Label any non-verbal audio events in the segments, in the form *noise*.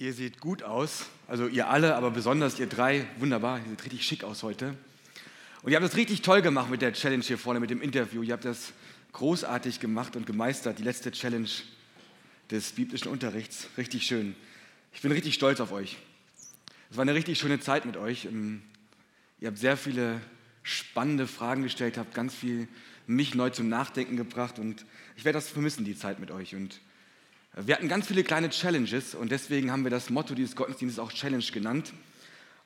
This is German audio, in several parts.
Ihr seht gut aus, also ihr alle, aber besonders ihr drei, wunderbar, ihr seht richtig schick aus heute. Und ihr habt das richtig toll gemacht mit der Challenge hier vorne, mit dem Interview. Ihr habt das großartig gemacht und gemeistert, die letzte Challenge des biblischen Unterrichts. Richtig schön. Ich bin richtig stolz auf euch. Es war eine richtig schöne Zeit mit euch. Ähm, ihr habt sehr viele spannende Fragen gestellt, habt ganz viel mich neu zum Nachdenken gebracht und ich werde das vermissen, die Zeit mit euch. Und wir hatten ganz viele kleine Challenges und deswegen haben wir das Motto dieses Gottesdienstes auch Challenge genannt,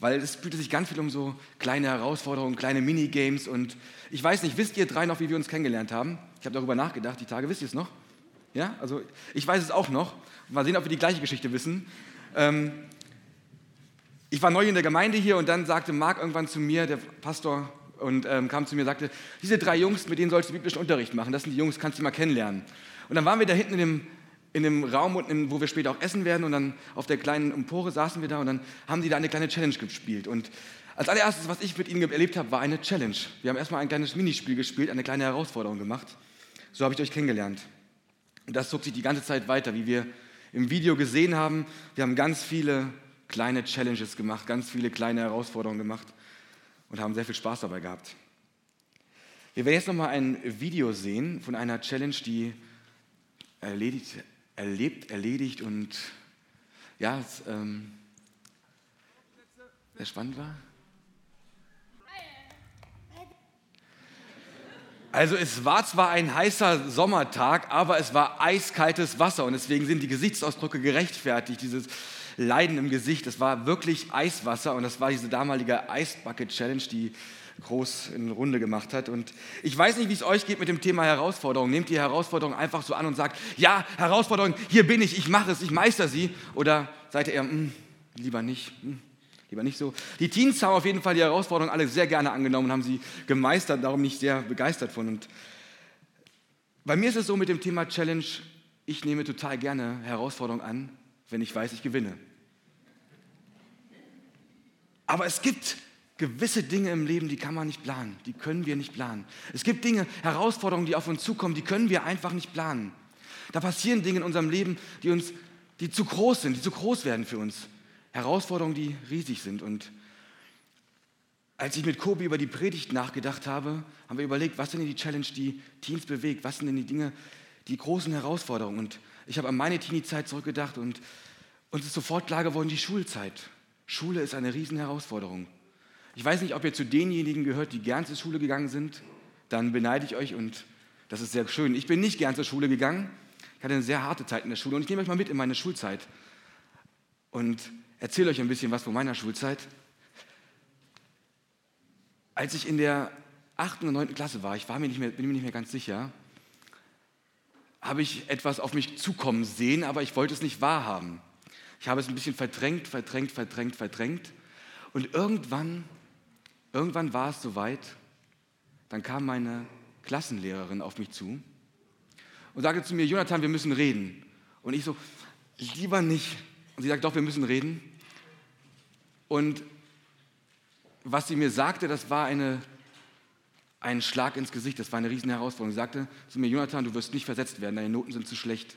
weil es fühlte sich ganz viel um so kleine Herausforderungen, kleine Minigames und ich weiß nicht, wisst ihr drei noch, wie wir uns kennengelernt haben? Ich habe darüber nachgedacht, die Tage, wisst ihr es noch? Ja, also ich weiß es auch noch. Mal sehen, ob wir die gleiche Geschichte wissen. Ähm, ich war neu in der Gemeinde hier und dann sagte Marc irgendwann zu mir, der Pastor, und ähm, kam zu mir und sagte, diese drei Jungs, mit denen sollst du biblischen Unterricht machen, das sind die Jungs, kannst du mal kennenlernen. Und dann waren wir da hinten in dem in dem Raum, wo wir später auch essen werden. Und dann auf der kleinen Empore saßen wir da und dann haben die da eine kleine Challenge gespielt. Und als allererstes, was ich mit ihnen erlebt habe, war eine Challenge. Wir haben erstmal ein kleines Minispiel gespielt, eine kleine Herausforderung gemacht. So habe ich euch kennengelernt. Und das zog sich die ganze Zeit weiter, wie wir im Video gesehen haben. Wir haben ganz viele kleine Challenges gemacht, ganz viele kleine Herausforderungen gemacht und haben sehr viel Spaß dabei gehabt. Wir werden jetzt nochmal ein Video sehen von einer Challenge, die erledigt, erlebt, erledigt und ja, es, ähm, sehr spannend war. Also es war zwar ein heißer Sommertag, aber es war eiskaltes Wasser und deswegen sind die Gesichtsausdrücke gerechtfertigt, dieses Leiden im Gesicht. Es war wirklich Eiswasser und das war diese damalige Eisbucket Challenge, die groß in Runde gemacht hat. Und ich weiß nicht, wie es euch geht mit dem Thema Herausforderung. Nehmt ihr Herausforderung einfach so an und sagt, ja, Herausforderung, hier bin ich, ich mache es, ich meister sie. Oder seid ihr eher, hm, lieber nicht, hm, lieber nicht so. Die Teens haben auf jeden Fall die Herausforderung alle sehr gerne angenommen und haben sie gemeistert, darum nicht sehr begeistert von. Und bei mir ist es so mit dem Thema Challenge, ich nehme total gerne Herausforderungen an, wenn ich weiß, ich gewinne. Aber es gibt gewisse Dinge im Leben, die kann man nicht planen, die können wir nicht planen. Es gibt Dinge, Herausforderungen, die auf uns zukommen, die können wir einfach nicht planen. Da passieren Dinge in unserem Leben, die uns, die zu groß sind, die zu groß werden für uns. Herausforderungen, die riesig sind. Und als ich mit Kobi über die Predigt nachgedacht habe, haben wir überlegt, was sind denn die Challenge, die Teens bewegt? Was sind denn die Dinge, die großen Herausforderungen? Und ich habe an meine Teenie-Zeit zurückgedacht und uns ist sofort klar geworden, die Schulzeit. Schule ist eine riesen Herausforderung. Ich weiß nicht, ob ihr zu denjenigen gehört, die gern zur Schule gegangen sind. Dann beneide ich euch und das ist sehr schön. Ich bin nicht gern zur Schule gegangen. Ich hatte eine sehr harte Zeit in der Schule und ich nehme euch mal mit in meine Schulzeit und erzähle euch ein bisschen was von meiner Schulzeit. Als ich in der 8. und 9. Klasse war, ich war mir nicht mehr, bin mir nicht mehr ganz sicher, habe ich etwas auf mich zukommen sehen, aber ich wollte es nicht wahrhaben. Ich habe es ein bisschen verdrängt, verdrängt, verdrängt, verdrängt. Und irgendwann Irgendwann war es soweit, dann kam meine Klassenlehrerin auf mich zu und sagte zu mir, Jonathan, wir müssen reden. Und ich so, lieber nicht. Und sie sagt, doch, wir müssen reden. Und was sie mir sagte, das war eine, ein Schlag ins Gesicht, das war eine riesen Herausforderung. Sie sagte zu mir, Jonathan, du wirst nicht versetzt werden, deine Noten sind zu schlecht.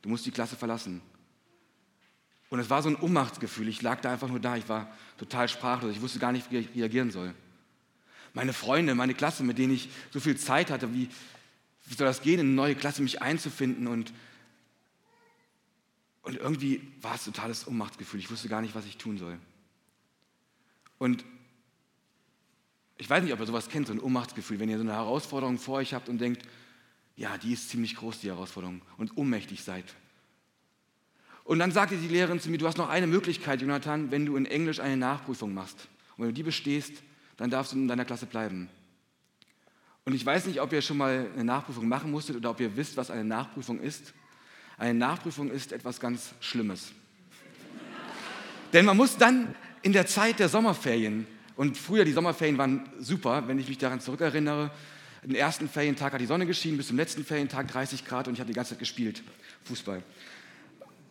Du musst die Klasse verlassen. Und es war so ein Ohnmachtsgefühl. Ich lag da einfach nur da. Ich war total sprachlos. Ich wusste gar nicht, wie ich reagieren soll. Meine Freunde, meine Klasse, mit denen ich so viel Zeit hatte, wie, wie soll das gehen, in eine neue Klasse mich einzufinden? Und, und irgendwie war es ein totales Ohnmachtsgefühl. Ich wusste gar nicht, was ich tun soll. Und ich weiß nicht, ob ihr sowas kennt, so ein Ohnmachtsgefühl, wenn ihr so eine Herausforderung vor euch habt und denkt, ja, die ist ziemlich groß, die Herausforderung, und ohnmächtig seid. Und dann sagte die Lehrerin zu mir, du hast noch eine Möglichkeit, Jonathan, wenn du in Englisch eine Nachprüfung machst. Und wenn du die bestehst, dann darfst du in deiner Klasse bleiben. Und ich weiß nicht, ob ihr schon mal eine Nachprüfung machen musstet oder ob ihr wisst, was eine Nachprüfung ist. Eine Nachprüfung ist etwas ganz Schlimmes. *laughs* Denn man muss dann in der Zeit der Sommerferien, und früher die Sommerferien waren super, wenn ich mich daran zurückerinnere, den ersten Ferientag hat die Sonne geschienen, bis zum letzten Ferientag 30 Grad und ich habe die ganze Zeit gespielt, Fußball.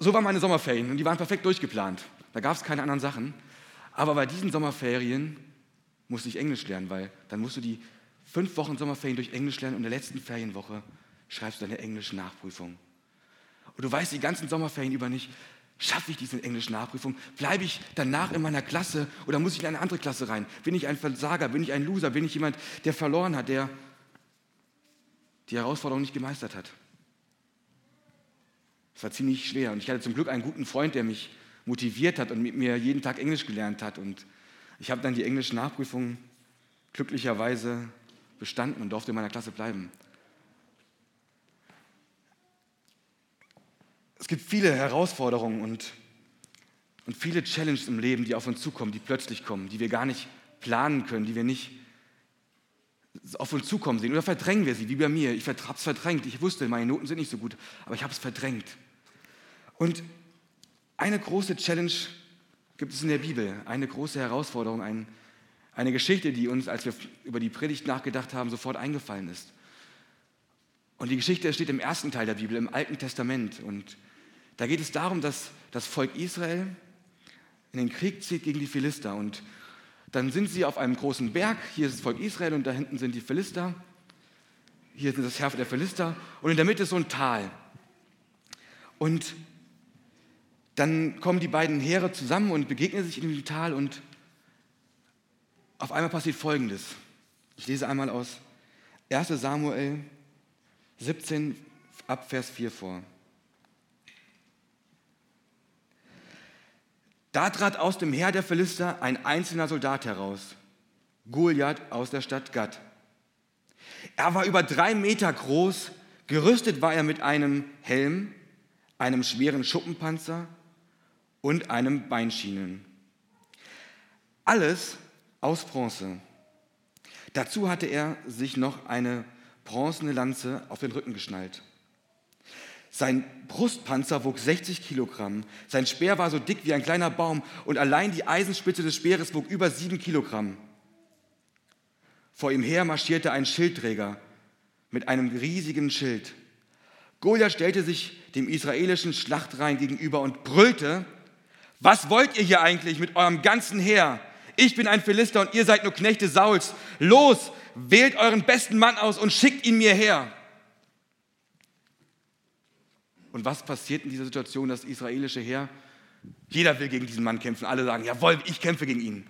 So waren meine Sommerferien und die waren perfekt durchgeplant. Da gab es keine anderen Sachen. Aber bei diesen Sommerferien musste ich Englisch lernen, weil dann musst du die fünf Wochen Sommerferien durch Englisch lernen und in der letzten Ferienwoche schreibst du deine englische Nachprüfung. Und du weißt die ganzen Sommerferien über nicht, Schaffe ich diese englische Nachprüfung? Bleibe ich danach in meiner Klasse oder muss ich in eine andere Klasse rein? Bin ich ein Versager? Bin ich ein Loser? Bin ich jemand, der verloren hat, der die Herausforderung nicht gemeistert hat? Es war ziemlich schwer und ich hatte zum Glück einen guten Freund, der mich motiviert hat und mit mir jeden Tag Englisch gelernt hat. Und ich habe dann die englische Nachprüfung glücklicherweise bestanden und durfte in meiner Klasse bleiben. Es gibt viele Herausforderungen und, und viele Challenges im Leben, die auf uns zukommen, die plötzlich kommen, die wir gar nicht planen können, die wir nicht auf uns zukommen sehen. Oder verdrängen wir sie, wie bei mir. Ich habe es verdrängt. Ich wusste, meine Noten sind nicht so gut, aber ich habe es verdrängt. Und eine große Challenge gibt es in der Bibel, eine große Herausforderung, ein, eine Geschichte, die uns, als wir über die Predigt nachgedacht haben, sofort eingefallen ist. Und die Geschichte steht im ersten Teil der Bibel, im Alten Testament. Und da geht es darum, dass das Volk Israel in den Krieg zieht gegen die Philister. Und dann sind sie auf einem großen Berg. Hier ist das Volk Israel und da hinten sind die Philister. Hier sind das Herr der Philister. Und in der Mitte ist so ein Tal. Und dann kommen die beiden Heere zusammen und begegnen sich in dem Tal. Und auf einmal passiert Folgendes. Ich lese einmal aus 1 Samuel 17 ab Vers 4 vor. Da trat aus dem Heer der Philister ein einzelner Soldat heraus, Goliath aus der Stadt Gad. Er war über drei Meter groß, gerüstet war er mit einem Helm, einem schweren Schuppenpanzer und einem Beinschienen. Alles aus Bronze. Dazu hatte er sich noch eine bronzene Lanze auf den Rücken geschnallt. Sein Brustpanzer wog 60 Kilogramm. Sein Speer war so dick wie ein kleiner Baum und allein die Eisenspitze des Speeres wog über sieben Kilogramm. Vor ihm her marschierte ein Schildträger mit einem riesigen Schild. Goliath stellte sich dem israelischen Schlachtreihen gegenüber und brüllte, was wollt ihr hier eigentlich mit eurem ganzen Heer? Ich bin ein Philister und ihr seid nur Knechte Sauls. Los, wählt euren besten Mann aus und schickt ihn mir her. Und was passiert in dieser Situation, das israelische Heer? Jeder will gegen diesen Mann kämpfen. Alle sagen, jawohl, ich kämpfe gegen ihn.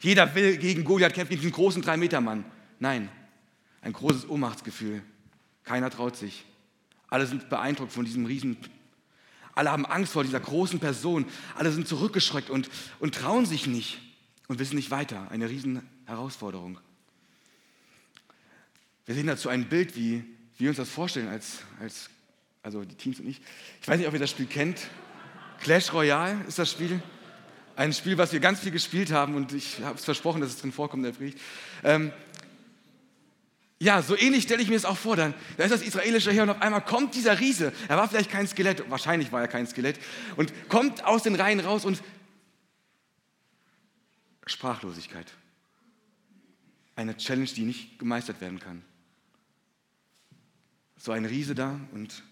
Jeder will gegen Goliath kämpfen, gegen diesen großen Drei-Meter-Mann. Nein, ein großes Ohnmachtsgefühl. Keiner traut sich. Alle sind beeindruckt von diesem Riesen. Alle haben Angst vor dieser großen Person. Alle sind zurückgeschreckt und, und trauen sich nicht und wissen nicht weiter. Eine riesen Herausforderung. Wir sehen dazu ein Bild, wie wir uns das vorstellen als, als also die Teams und ich. Ich weiß nicht, ob ihr das Spiel kennt. Clash Royale ist das Spiel. Ein Spiel, was wir ganz viel gespielt haben und ich habe es versprochen, dass es drin vorkommt der Predigt. Ähm, ja, so ähnlich stelle ich mir es auch vor. Dann, da ist das israelische Heer und auf einmal kommt dieser Riese. Er war vielleicht kein Skelett, wahrscheinlich war er kein Skelett, und kommt aus den Reihen raus und Sprachlosigkeit. Eine Challenge, die nicht gemeistert werden kann. So ein Riese da und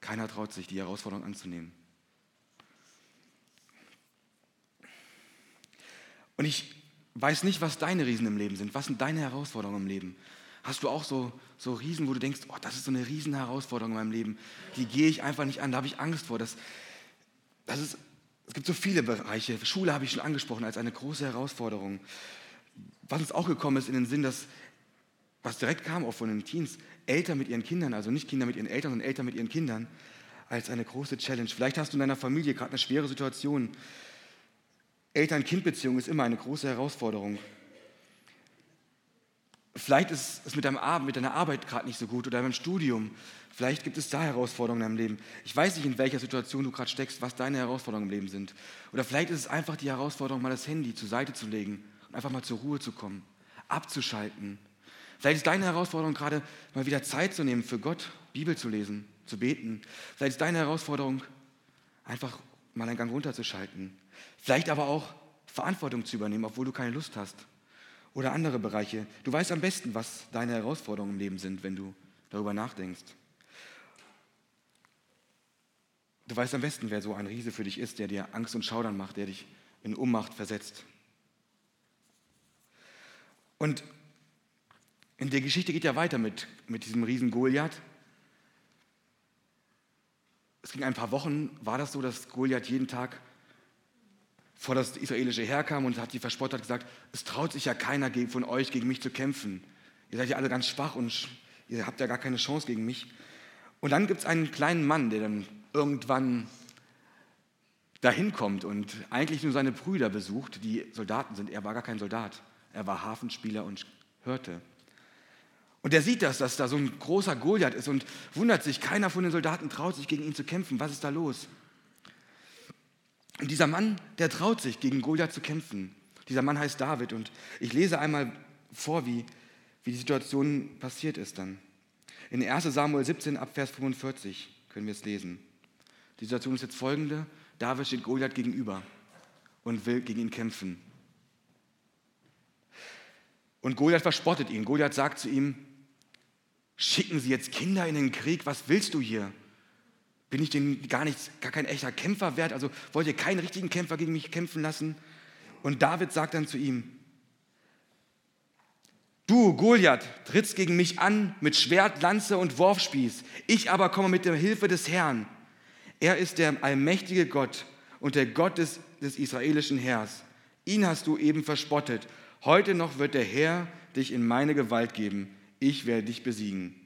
keiner traut sich, die Herausforderung anzunehmen. Und ich weiß nicht, was deine Riesen im Leben sind. Was sind deine Herausforderungen im Leben? Hast du auch so, so Riesen, wo du denkst, oh, das ist so eine Riesenherausforderung in meinem Leben. Die gehe ich einfach nicht an, da habe ich Angst vor. Das, das ist, es gibt so viele Bereiche. Schule habe ich schon angesprochen als eine große Herausforderung. Was uns auch gekommen ist in den Sinn, dass, was direkt kam auch von den Teens, Eltern mit ihren Kindern, also nicht Kinder mit ihren Eltern, sondern Eltern mit ihren Kindern, als eine große Challenge. Vielleicht hast du in deiner Familie gerade eine schwere Situation. Eltern-Kind-Beziehung ist immer eine große Herausforderung. Vielleicht ist es mit, deinem Abend, mit deiner Arbeit gerade nicht so gut oder beim Studium. Vielleicht gibt es da Herausforderungen in deinem Leben. Ich weiß nicht, in welcher Situation du gerade steckst, was deine Herausforderungen im Leben sind. Oder vielleicht ist es einfach die Herausforderung, mal das Handy zur Seite zu legen und einfach mal zur Ruhe zu kommen, abzuschalten Vielleicht ist deine Herausforderung gerade mal wieder Zeit zu nehmen für Gott, Bibel zu lesen, zu beten. Vielleicht ist deine Herausforderung einfach mal einen Gang runterzuschalten. Vielleicht aber auch Verantwortung zu übernehmen, obwohl du keine Lust hast. Oder andere Bereiche. Du weißt am besten, was deine Herausforderungen im Leben sind, wenn du darüber nachdenkst. Du weißt am besten, wer so ein Riese für dich ist, der dir Angst und Schaudern macht, der dich in Ohnmacht versetzt. Und in der Geschichte geht ja weiter mit, mit diesem Riesen Goliath. es ging ein paar Wochen, war das so, dass Goliath jeden Tag vor das israelische Heer kam und hat die verspottet gesagt, es traut sich ja keiner von euch gegen mich zu kämpfen. Ihr seid ja alle ganz schwach und ihr habt ja gar keine Chance gegen mich. Und dann gibt es einen kleinen Mann, der dann irgendwann dahin kommt und eigentlich nur seine Brüder besucht, die Soldaten sind. Er war gar kein Soldat. Er war Hafenspieler und hörte. Und er sieht das, dass da so ein großer Goliath ist und wundert sich, keiner von den Soldaten traut sich gegen ihn zu kämpfen. Was ist da los? Und dieser Mann, der traut sich, gegen Goliath zu kämpfen. Dieser Mann heißt David und ich lese einmal vor, wie, wie die Situation passiert ist dann. In 1 Samuel 17 ab Vers 45 können wir es lesen. Die Situation ist jetzt folgende. David steht Goliath gegenüber und will gegen ihn kämpfen. Und Goliath verspottet ihn. Goliath sagt zu ihm, schicken Sie jetzt Kinder in den Krieg, was willst du hier? Bin ich denn gar, nicht, gar kein echter Kämpfer wert? Also wollt ihr keinen richtigen Kämpfer gegen mich kämpfen lassen? Und David sagt dann zu ihm, Du, Goliath, trittst gegen mich an mit Schwert, Lanze und Wurfspieß. Ich aber komme mit der Hilfe des Herrn. Er ist der allmächtige Gott und der Gott des, des israelischen Heers. Ihn hast du eben verspottet. Heute noch wird der Herr dich in meine Gewalt geben. Ich werde dich besiegen.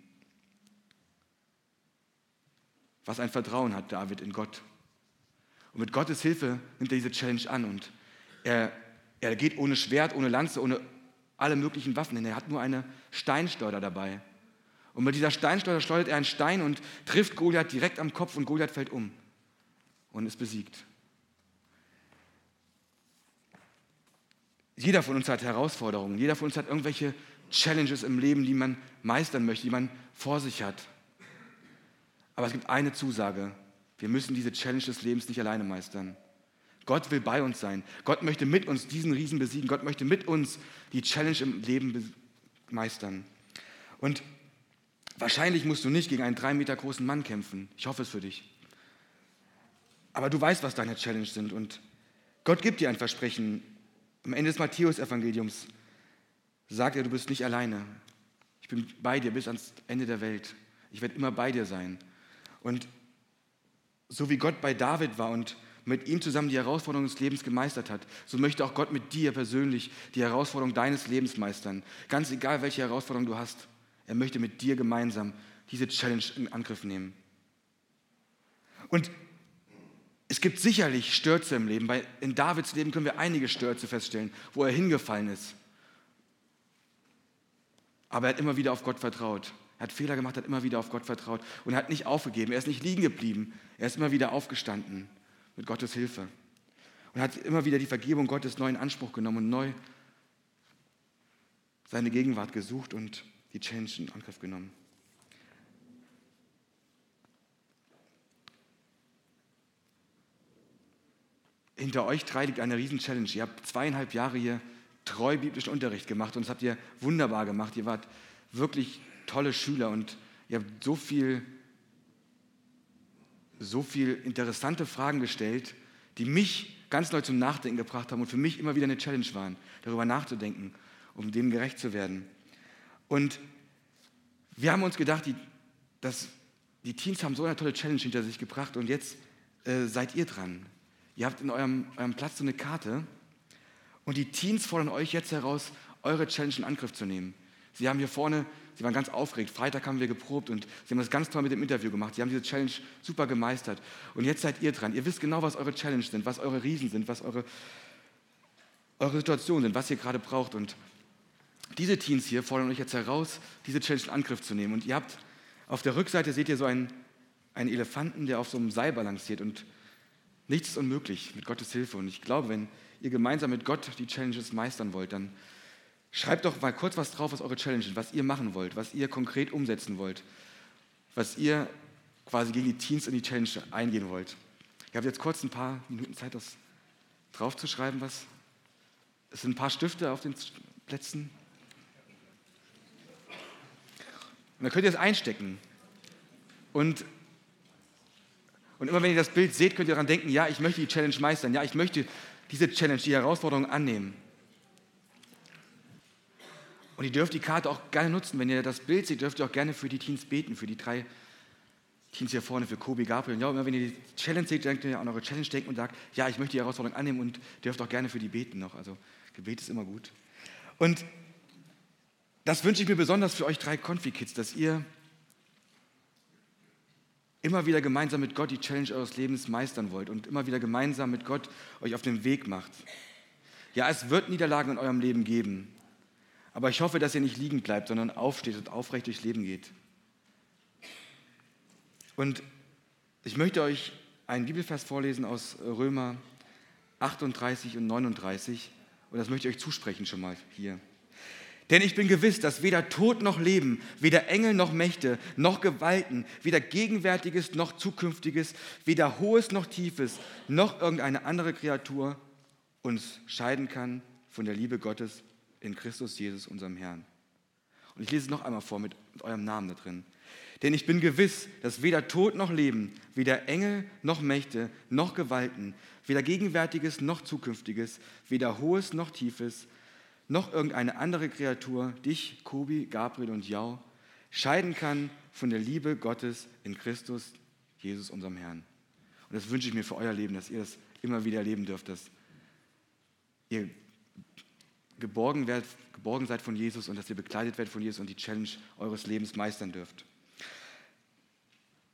Was ein Vertrauen hat David in Gott. Und mit Gottes Hilfe nimmt er diese Challenge an und er, er geht ohne Schwert, ohne Lanze, ohne alle möglichen Waffen hin. Er hat nur eine Steinschleuder dabei. Und mit dieser Steinschleuder schleudert er einen Stein und trifft Goliath direkt am Kopf und Goliath fällt um und ist besiegt. Jeder von uns hat Herausforderungen, jeder von uns hat irgendwelche Challenges im Leben, die man meistern möchte, die man vor sich hat. Aber es gibt eine Zusage, wir müssen diese Challenge des Lebens nicht alleine meistern. Gott will bei uns sein. Gott möchte mit uns diesen Riesen besiegen. Gott möchte mit uns die Challenge im Leben meistern. Und wahrscheinlich musst du nicht gegen einen drei Meter großen Mann kämpfen. Ich hoffe es für dich. Aber du weißt, was deine Challenge sind. Und Gott gibt dir ein Versprechen. Am Ende des Matthäus-Evangeliums sagt er, du bist nicht alleine. Ich bin bei dir bis ans Ende der Welt. Ich werde immer bei dir sein. Und so wie Gott bei David war und mit ihm zusammen die Herausforderungen des Lebens gemeistert hat, so möchte auch Gott mit dir persönlich die Herausforderung deines Lebens meistern. Ganz egal, welche Herausforderung du hast, er möchte mit dir gemeinsam diese Challenge in Angriff nehmen. Und es gibt sicherlich Stürze im Leben, weil in Davids Leben können wir einige Stürze feststellen, wo er hingefallen ist. Aber er hat immer wieder auf Gott vertraut. Er hat Fehler gemacht, hat immer wieder auf Gott vertraut und hat nicht aufgegeben. Er ist nicht liegen geblieben. Er ist immer wieder aufgestanden mit Gottes Hilfe. Und hat immer wieder die Vergebung Gottes neu in Anspruch genommen und neu seine Gegenwart gesucht und die Change in Angriff genommen. Hinter euch drei liegt eine Riesen-Challenge. Ihr habt zweieinhalb Jahre hier treu biblischen Unterricht gemacht und das habt ihr wunderbar gemacht. Ihr wart wirklich tolle Schüler und ihr habt so viel so viele interessante Fragen gestellt, die mich ganz neu zum Nachdenken gebracht haben und für mich immer wieder eine Challenge waren, darüber nachzudenken, um dem gerecht zu werden. Und wir haben uns gedacht, die, dass die Teens haben so eine tolle Challenge hinter sich gebracht und jetzt äh, seid ihr dran. Ihr habt in eurem, eurem Platz so eine Karte und die Teens fordern euch jetzt heraus, eure Challenge in Angriff zu nehmen. Sie haben hier vorne Sie waren ganz aufgeregt. Freitag haben wir geprobt und Sie haben das ganz toll mit dem Interview gemacht. Sie haben diese Challenge super gemeistert. Und jetzt seid ihr dran. Ihr wisst genau, was eure Challenge sind, was eure Riesen sind, was eure, eure Situationen sind, was ihr gerade braucht. Und diese Teams hier fordern euch jetzt heraus, diese Challenge in Angriff zu nehmen. Und ihr habt auf der Rückseite seht ihr so einen, einen Elefanten, der auf so einem Seil balanciert. Und nichts ist unmöglich mit Gottes Hilfe. Und ich glaube, wenn ihr gemeinsam mit Gott die Challenges meistern wollt, dann Schreibt doch mal kurz was drauf, was eure Challenge ist, was ihr machen wollt, was ihr konkret umsetzen wollt, was ihr quasi gegen die Teens in die Challenge eingehen wollt. Ihr habt jetzt kurz ein paar Minuten Zeit, das draufzuschreiben, was. Es sind ein paar Stifte auf den Plätzen. Und dann könnt ihr es einstecken. Und, und immer wenn ihr das Bild seht, könnt ihr daran denken, ja, ich möchte die Challenge meistern, ja, ich möchte diese Challenge, die Herausforderung annehmen. Und ihr dürft die Karte auch gerne nutzen. Wenn ihr das Bild seht, dürft ihr auch gerne für die Teens beten, für die drei Teams hier vorne für Kobi, Gabriel. Und ja, immer wenn ihr die Challenge seht, denkt ihr an eure Challenge denkt und sagt, ja, ich möchte die Herausforderung annehmen und dürft auch gerne für die beten noch. Also Gebet ist immer gut. Und das wünsche ich mir besonders für euch drei Konfi-Kids, dass ihr immer wieder gemeinsam mit Gott die Challenge eures Lebens meistern wollt und immer wieder gemeinsam mit Gott euch auf den Weg macht. Ja, es wird Niederlagen in eurem Leben geben, aber ich hoffe, dass ihr nicht liegen bleibt, sondern aufsteht und aufrecht durchs Leben geht. Und ich möchte euch einen Bibelvers vorlesen aus Römer 38 und 39 und das möchte ich euch zusprechen schon mal hier. Denn ich bin gewiss, dass weder Tod noch Leben, weder Engel noch Mächte, noch Gewalten, weder Gegenwärtiges noch Zukünftiges, weder Hohes noch Tiefes, noch irgendeine andere Kreatur uns scheiden kann von der Liebe Gottes in Christus Jesus, unserem Herrn. Und ich lese es noch einmal vor mit, mit eurem Namen da drin. Denn ich bin gewiss, dass weder Tod noch Leben, weder Engel noch Mächte, noch Gewalten, weder Gegenwärtiges noch Zukünftiges, weder Hohes noch Tiefes, noch irgendeine andere Kreatur, dich, Kobi, Gabriel und Jau, scheiden kann von der Liebe Gottes in Christus, Jesus, unserem Herrn. Und das wünsche ich mir für euer Leben, dass ihr das immer wieder erleben dürft, dass ihr geborgen, werdet, geborgen seid von Jesus und dass ihr bekleidet werdet von Jesus und die Challenge eures Lebens meistern dürft.